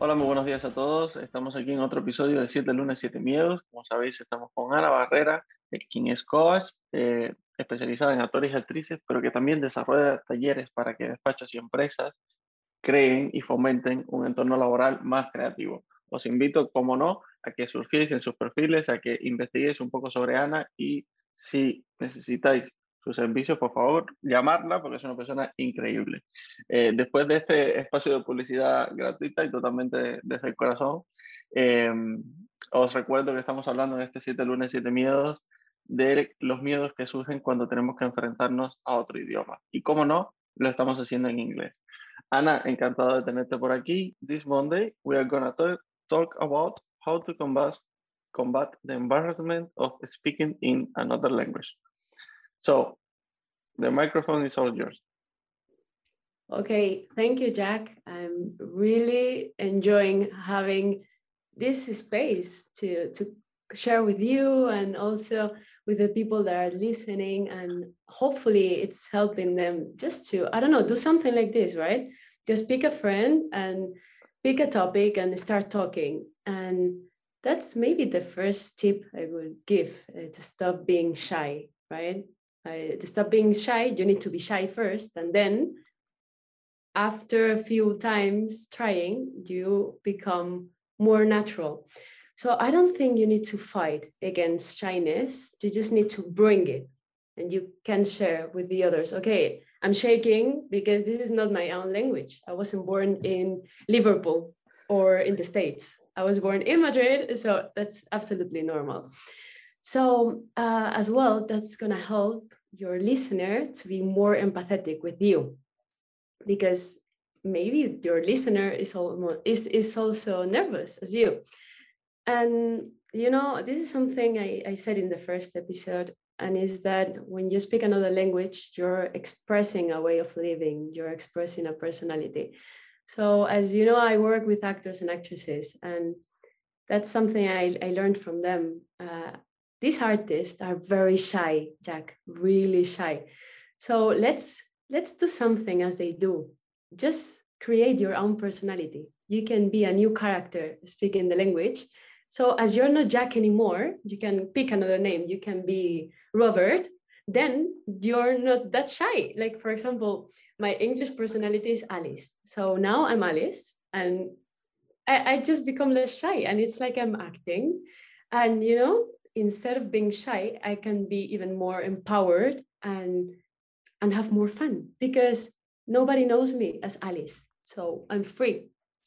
Hola, muy buenos días a todos. Estamos aquí en otro episodio de 7 lunes, 7 miedos. Como sabéis, estamos con Ana Barrera, quien es coach, eh, especializada en actores y actrices, pero que también desarrolla talleres para que despachos y empresas creen y fomenten un entorno laboral más creativo. Os invito, como no, a que surféis en sus perfiles, a que investiguéis un poco sobre Ana y si necesitáis sus servicios, por favor, llamarla porque es una persona increíble. Eh, después de este espacio de publicidad gratuita y totalmente desde el corazón, eh, os recuerdo que estamos hablando en este 7 lunes, 7 miedos de los miedos que surgen cuando tenemos que enfrentarnos a otro idioma. Y cómo no, lo estamos haciendo en inglés. Ana, encantado de tenerte por aquí. This Monday, we are going to talk about how to combat, combat the embarrassment of speaking in another language. So the microphone is all yours. Okay, thank you, Jack. I'm really enjoying having this space to, to share with you and also with the people that are listening. And hopefully, it's helping them just to, I don't know, do something like this, right? Just pick a friend and pick a topic and start talking. And that's maybe the first tip I would give uh, to stop being shy, right? Uh, to stop being shy, you need to be shy first. And then after a few times trying, you become more natural. So I don't think you need to fight against shyness. You just need to bring it and you can share with the others. Okay, I'm shaking because this is not my own language. I wasn't born in Liverpool or in the States. I was born in Madrid, so that's absolutely normal. So, uh, as well, that's going to help your listener to be more empathetic with you because maybe your listener is, almost, is, is also nervous as you. And, you know, this is something I, I said in the first episode, and is that when you speak another language, you're expressing a way of living, you're expressing a personality. So, as you know, I work with actors and actresses, and that's something I, I learned from them. Uh, these artists are very shy jack really shy. So let's let's do something as they do. Just create your own personality. You can be a new character speaking the language. So as you're not jack anymore you can pick another name. You can be robert. Then you're not that shy. Like for example my english personality is alice. So now i'm alice and I, I just become less shy and it's like i'm acting. And you know instead of being shy, I can be even more empowered and and have more fun because nobody knows me as Alice. So I'm free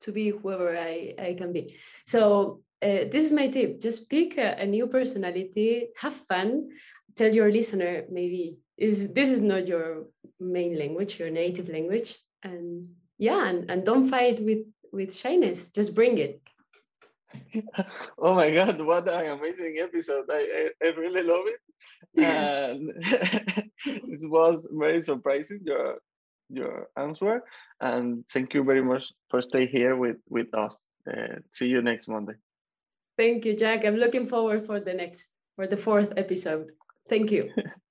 to be whoever I, I can be. So uh, this is my tip. Just pick a, a, new personality, have fun, tell your listener maybe is this is not your main language, your native language. And yeah, and, and don't fight with with shyness. Just bring it. Oh my god what an amazing episode. I i, I really love it. And it was very surprising your your answer. And thank you very much for stay here with with us. Uh, see you next monday. Thank you jack. I'm looking forward for the next for the fourth episode. Thank you